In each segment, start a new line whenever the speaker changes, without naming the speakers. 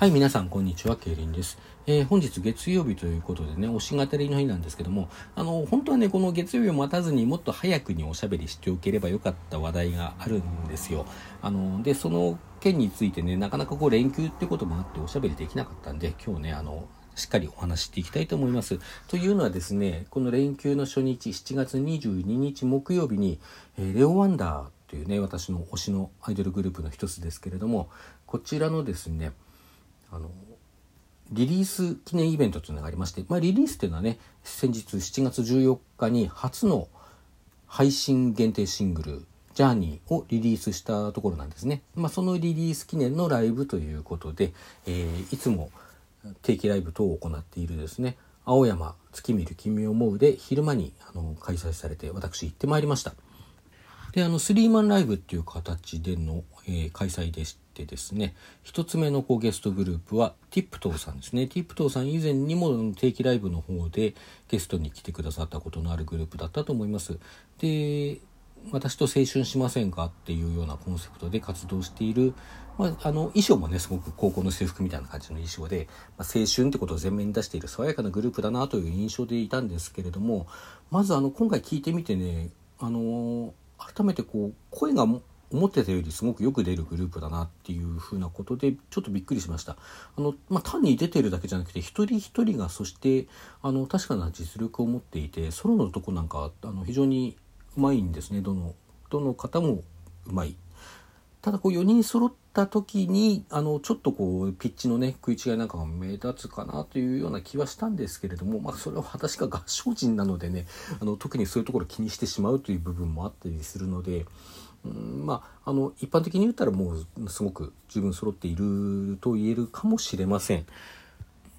はい、皆さん、こんにちは。ケイリンです。えー、本日月曜日ということでね、推し語りの日なんですけども、あの、本当はね、この月曜日を待たずにもっと早くにおしゃべりしておければよかった話題があるんですよ。あの、で、その件についてね、なかなかこう連休ってこともあっておしゃべりできなかったんで、今日ね、あの、しっかりお話していきたいと思います。というのはですね、この連休の初日、7月22日木曜日に、えー、レオ・ワンダーというね、私の推しのアイドルグループの一つですけれども、こちらのですね、あのリリース記念イベントというのがありまして、まあ、リリースというのはね先日7月14日に初の配信限定シングル「ジャーニーをリリースしたところなんですね、まあ、そのリリース記念のライブということで、えー、いつも定期ライブ等を行っているですね青山月見る君を思うで昼間にあの開催されて私行ってまいりました。であのスリーマンライブっていう形での、えー、開催でしててですね一つ目のこうゲストグループはティップトーさんですね。ティップトーさん以前にも定期ライブの方でゲストに来てくださったことのあるグループだったと思います。で私と青春しませんかっていうようなコンセプトで活動している、まあ、あの衣装もねすごく高校の制服みたいな感じの衣装で、まあ、青春ってことを前面に出している爽やかなグループだなという印象でいたんですけれどもまずあの今回聞いてみてねあの改めてこう声が思ってたよりすごくよく出るグループだなっていうふうなことでちょっとびっくりしましたあの、まあ、単に出てるだけじゃなくて一人一人がそしてあの確かな実力を持っていてソロのとこなんかあの非常にうまいんですねどのどの方もうまいただこう4人揃った時にあのちょっとこうピッチのね食い違いなんかが目立つかなというような気はしたんですけれども、まあ、それは私が合唱人なのでねあの特にそういうところ気にしてしまうという部分もあったりするので。まあ、あの一般的に言ったらもうすごく十分揃っていると言えるかもしれません。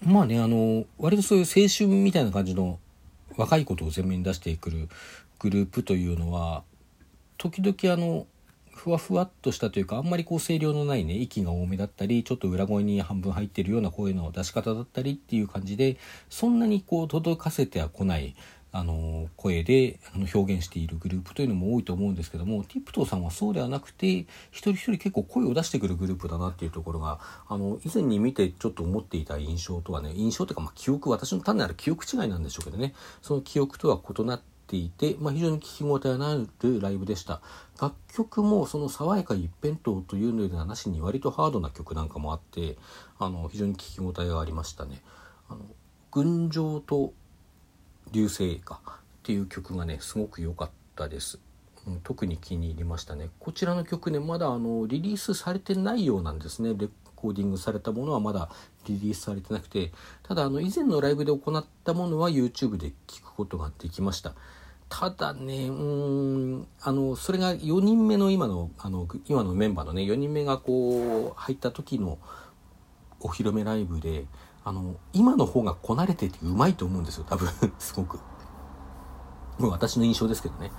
まあねあの割とそういう青春みたいな感じの若いことを前面に出してくるグループというのは時々あのふわふわっとしたというかあんまりこう声量のないね息が多めだったりちょっと裏声に半分入ってるような声の出し方だったりっていう感じでそんなにこう届かせてはこないあの声で表現しているグループというのも多いと思うんですけどもティプトーさんはそうではなくて一人一人結構声を出してくるグループだなっていうところがあの以前に見てちょっと思っていた印象とはね印象というかまあ記憶私の単なる記憶違いなんでしょうけどね。その記憶とは異なってていて、まあ、非常に聞き応えのあるライブでした。楽曲もその爽やか一辺倒というのではなしに割とハードな曲なんかもあってあの非常に聞き応えがありましたね。あの群青と流星かっていう曲がねすごく良かったです。うん、特に気に入りましたね。こちらの曲ねまだあのリリースされてないようなんですね。レコーディングされたものはまだリリースされてなくて。ただあの以前のライブで行ったものは YouTube で聴くことができました。ただね、うん、あの、それが4人目の今の、あの、今のメンバーのね、4人目がこう、入った時のお披露目ライブで、あの、今の方がこなれててうまいと思うんですよ、多分、すごく。もう私の印象ですけどね。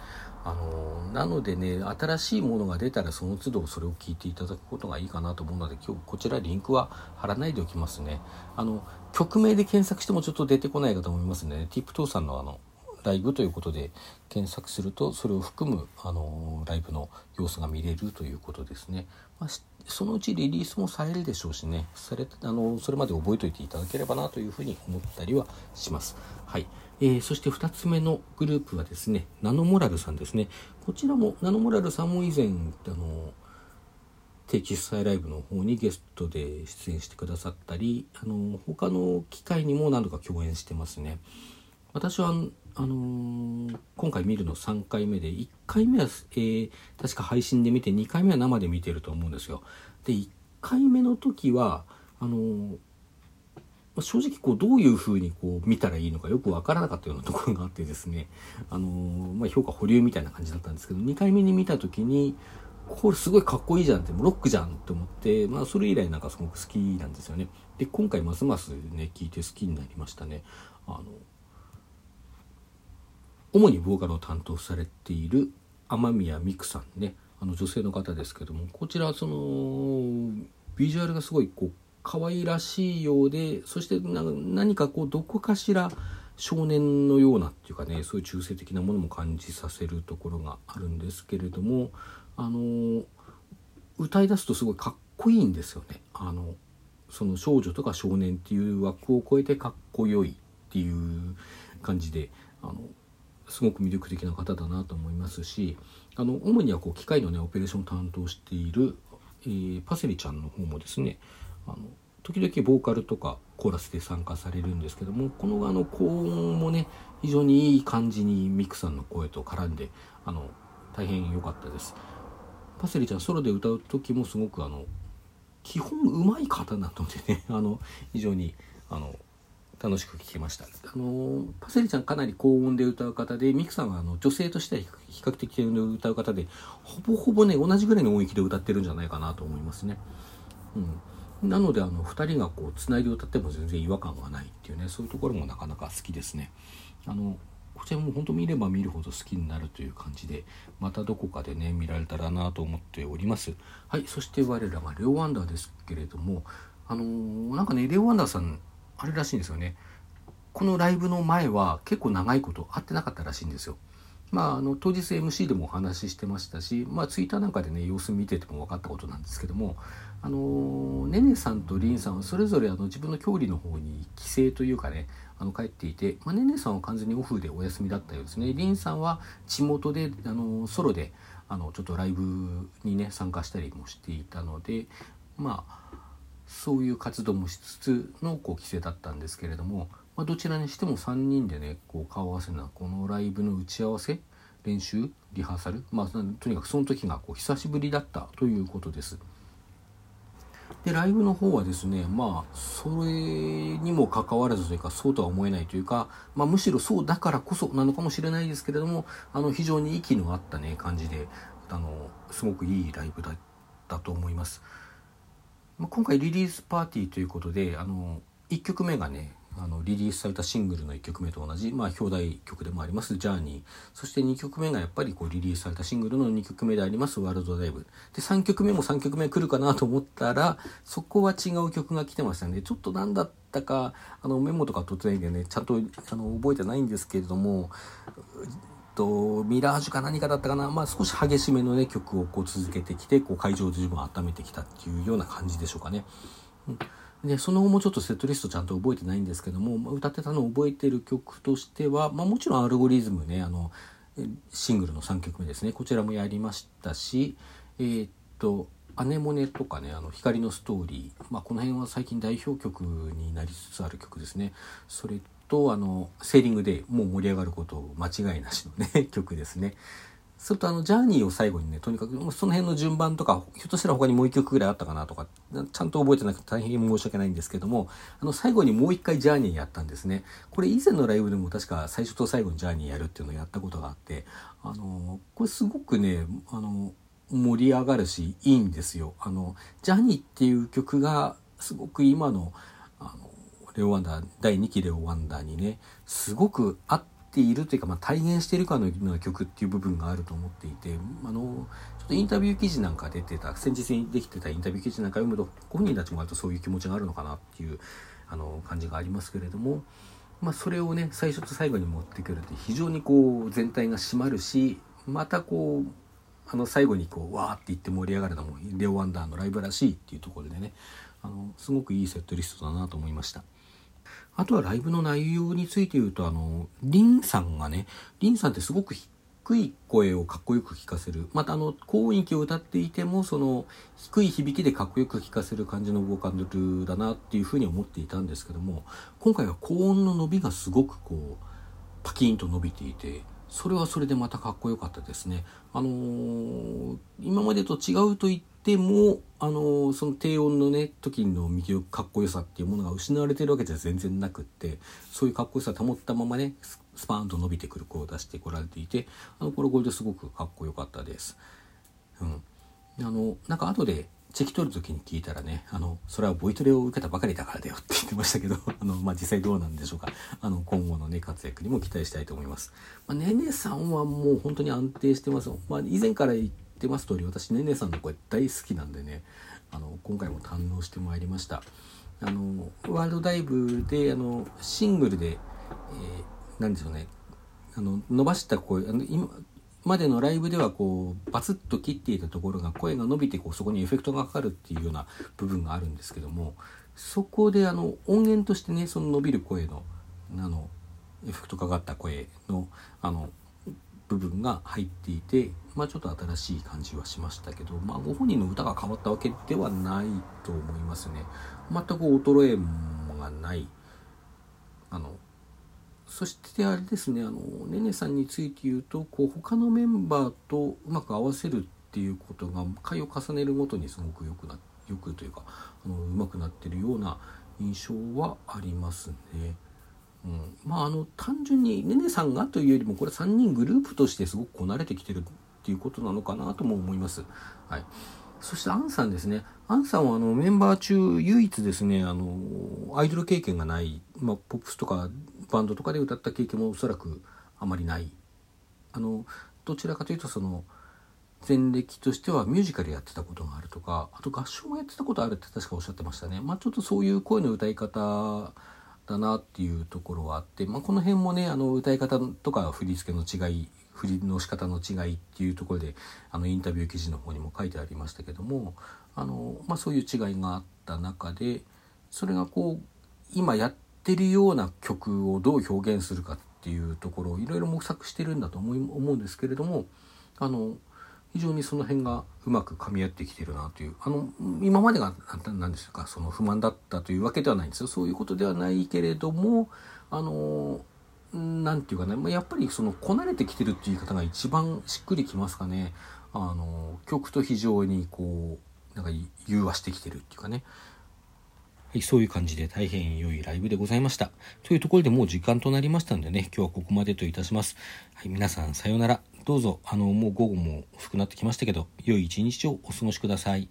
あの、なのでね、新しいものが出たらその都度それを聞いていただくことがいいかなと思うので、今日こちらリンクは貼らないでおきますね。あの、曲名で検索してもちょっと出てこないかと思いますね。ティップトーさんのあの、ライブということで検索するとそれを含むあのライブの様子が見れるということですね、まあ、そのうちリリースもされるでしょうしねされあのそれまで覚えておいていただければなというふうに思ったりはします。はいえー、そして2つ目のグループはですねナノモラルさんですねこちらもナノモラルさんも以前あの定期主催ライブの方にゲストで出演してくださったりあの他の機会にも何度か共演してますね。私はあのー、今回見るの3回目で1回目は、えー、確か配信で見て2回目は生で見てると思うんですよ。で1回目の時はあのー、正直こうどういう風にこう見たらいいのかよくわからなかったようなところがあってですね、あのまあ、評価保留みたいな感じだったんですけど2回目に見た時にこれすごいかっこいいじゃんってロックじゃんって思って、まあ、それ以来なんかすごく好きなんですよね。で今回ますますね聞いて好きになりましたね。あの主にボーカルを担当されている雨宮美久さんねあの女性の方ですけどもこちらそのビジュアルがすごいこう可愛らしいようでそして何かこうどこかしら少年のようなっていうかねそういう中性的なものも感じさせるところがあるんですけれどもあの歌い出すとすごいかっこいいんですよね。あのその少女とか少年っていう枠を超えてかっこよいっていう感じであのすごく魅力的な方だなと思いますしあの主にはこう機械のねオペレーションを担当している、えー、パセリちゃんの方もですねあの時々ボーカルとかコーラスで参加されるんですけどもこのあの高音もね非常にいい感じにミクさんの声と絡んであの大変良かったです。パセリちゃんソロで歌う時もすごくあの基本うまい方なのでねあの非常にあの楽しく聴けましたあのパセリちゃんかなり高音で歌う方でミクさんはあの女性としては比較的歌う方でほぼほぼね同じぐらいの音域で歌ってるんじゃないかなと思いますね。うん、なのであの2人がこうつないで歌っても全然違和感がないっていうねそういうところもなかなか好きですね。あのこちらも本当見れば見るほど好きになるという感じでまたどこかでね見られたらなと思っておりますはいそして我らがレオ・ワンダーですけれどもあのー、なんかねレオ・ワンダーさんあれらしいんですよね。このライブの前は結構長いこと会ってなかったらしいんですよ。まあ、あの当日 MC でもお話ししてましたし、まあ、ツイッターなんかでね様子見てても分かったことなんですけどもあのねねさんとりんさんはそれぞれあの自分の郷里の方に帰省というかねあの帰っていて、まあ、ねねさんは完全にオフでお休みだったようですね。りんさんは地元であのソロであのちょっとライブにね参加したりもしていたのでまあそういう活動もしつつのこう規制だったんですけれども、まあ、どちらにしても3人でねこう顔合わせなこのライブの打ち合わせ練習リハーサル、まあ、とにかくその時がこう久しぶりだったということです。でライブの方はですねまあそれにもかかわらずというかそうとは思えないというか、まあ、むしろそうだからこそなのかもしれないですけれどもあの非常に息の合ったね感じであのすごくいいライブだったと思います。まあ、今回リリースパーティーということであの1曲目がねあのリリースされたシングルの1曲目と同じ、まあ、表題曲でもあります「ジャーニー」そして2曲目がやっぱりこうリリースされたシングルの2曲目であります「ワールドダイブ」で3曲目も3曲目来るかなと思ったらそこは違う曲が来てましたね。ちょっと何だったかあのメモとか取ってないんでねちゃんとあの覚えてないんですけれどもとミラージュか何かだったかな、まあ、少し激しめの、ね、曲をこう続けてきてこう会場で自分を温めてきたっていうような感じでしょうかね。でその後もちょっとセットリストちゃんと覚えてないんですけども歌ってたのを覚えてる曲としては、まあ、もちろんアルゴリズムねあのシングルの3曲目ですね。こちらもやりましたしえー、っと「アネモネ」とかね「あの光のストーリー」まあ、この辺は最近代表曲になりつつある曲ですね。それとあのセーリングでもう盛り上がること間違いなしのね 曲ですね。それとあのジャーニーを最後にねとにかくその辺の順番とかひょっとしたら他にもう一曲ぐらいあったかなとかちゃんと覚えてなくて大変申し訳ないんですけどもあの最後にもう一回ジャーニーやったんですねこれ以前のライブでも確か最初と最後にジャーニーやるっていうのをやったことがあってあのこれすごくねあの盛り上がるしいいんですよあのジャーニーっていう曲がすごく今のレオ・ワンダー第2期レオ・ワンダーにねすごく合っているというか、まあ、体現しているかのような曲っていう部分があると思っていてあのちょっとインタビュー記事なんか出てた先日にできてたインタビュー記事なんか読むと本人たちも割とそういう気持ちがあるのかなっていうあの感じがありますけれども。まあ、それをね最初と最後に持ってくるって非常にこう全体が締まるしまたこうあの最後にこうわーって言って盛り上がるのもレオ・ワンダーのライブらしいっていうところでねあのすごくいいセットリストだなと思いました。あとはライブの内容について言うと、あの、リンさんがね、リンさんってすごく低い声をかっこよく聞かせる。またあの、高音域を歌っていても、その、低い響きでかっこよく聞かせる感じのボーカルだなっていうふうに思っていたんですけども、今回は高音の伸びがすごくこう、パキンと伸びていて、それはそれでまたかっこよかったですね。あのー、今までと違うと言っても、あの、その低音のね、時の右かっこよさっていうものが失われてるわけじゃ全然なくって、そういうかっこよさを保ったままね、スパーンと伸びてくる声を出してこられていて、あの、これこれですごくかっこよかったです。うん。あの、なんか後でチェキ取る時に聞いたらね、あの、それはボイトレを受けたばかりだからだよって言ってましたけど、あの、まあ、実際どうなんでしょうか。あの、今後のね、活躍にも期待したいと思います。まあ、ねねさんはもう本当に安定してます。まあ、以前から言ってます通り、私、ねねさんの声大好きなんでね、あの、今回も堪能してまいりました。あの、ワールドダイブで、あの、シングルで、えー、なんでしょうね、あの、伸ばした声、あの、今、までのライブではこうバツッと切っていたところが声が伸びてこうそこにエフェクトがかかるっていうような部分があるんですけどもそこであの音源としてねその伸びる声のあのエフェクトかかった声のあの部分が入っていて、まあ、ちょっと新しい感じはしましたけど、まあ、ご本人の歌が変わったわけではないと思いますね。全く衰えがない。あのそしてあれですねあのねねさんについて言うとこう他のメンバーとうまく合わせるっていうことが回を重ねるごとにすごくよくなよくというかあのうまくなってるような印象はありますね。うん、まああの単純にねねさんがというよりもこれ3人グループとしてすごくこなれてきてるっていうことなのかなとも思います。はい、そしてアンさんですね。アンさんはあのメンバー中唯一ですね、あのアイドル経験がない、まあ、ポップスとかバンドとかで歌った経験もおそらくあまりない。あのどちらかというとその前歴としてはミュージカルやってたことがあるとかあと合唱もやってたことあるって確かおっしゃってましたね。まあ、ちょっとそういう声の歌い方だなっていうところはあって、まあ、この辺もねあの歌い方とか振り付けの違い振りの仕方の違いっていうところであのインタビュー記事の方にも書いてありましたけどもあの、まあ、そういう違いがあった中でそれがこう今やってるような曲をどう表現するかっていうところをいろいろ模索してるんだと思い思うんですけれどもあの非常にその辺がうまく噛み合ってきてるなというあの今までが何ですかその不満だったというわけではないんですよ。そういうことではないけれどもあの何て言うかねまやっぱりそのこなれてきてるっていう言い方が一番しっくりきますかねあの曲と非常にこうなんか融和してきてるっていうかねはい、そういう感じで大変良いライブでございました。というところでもう時間となりましたんでね、今日はここまでといたします。はい、皆さんさようなら。どうぞ、あの、もう午後も遅くなってきましたけど、良い一日をお過ごしください。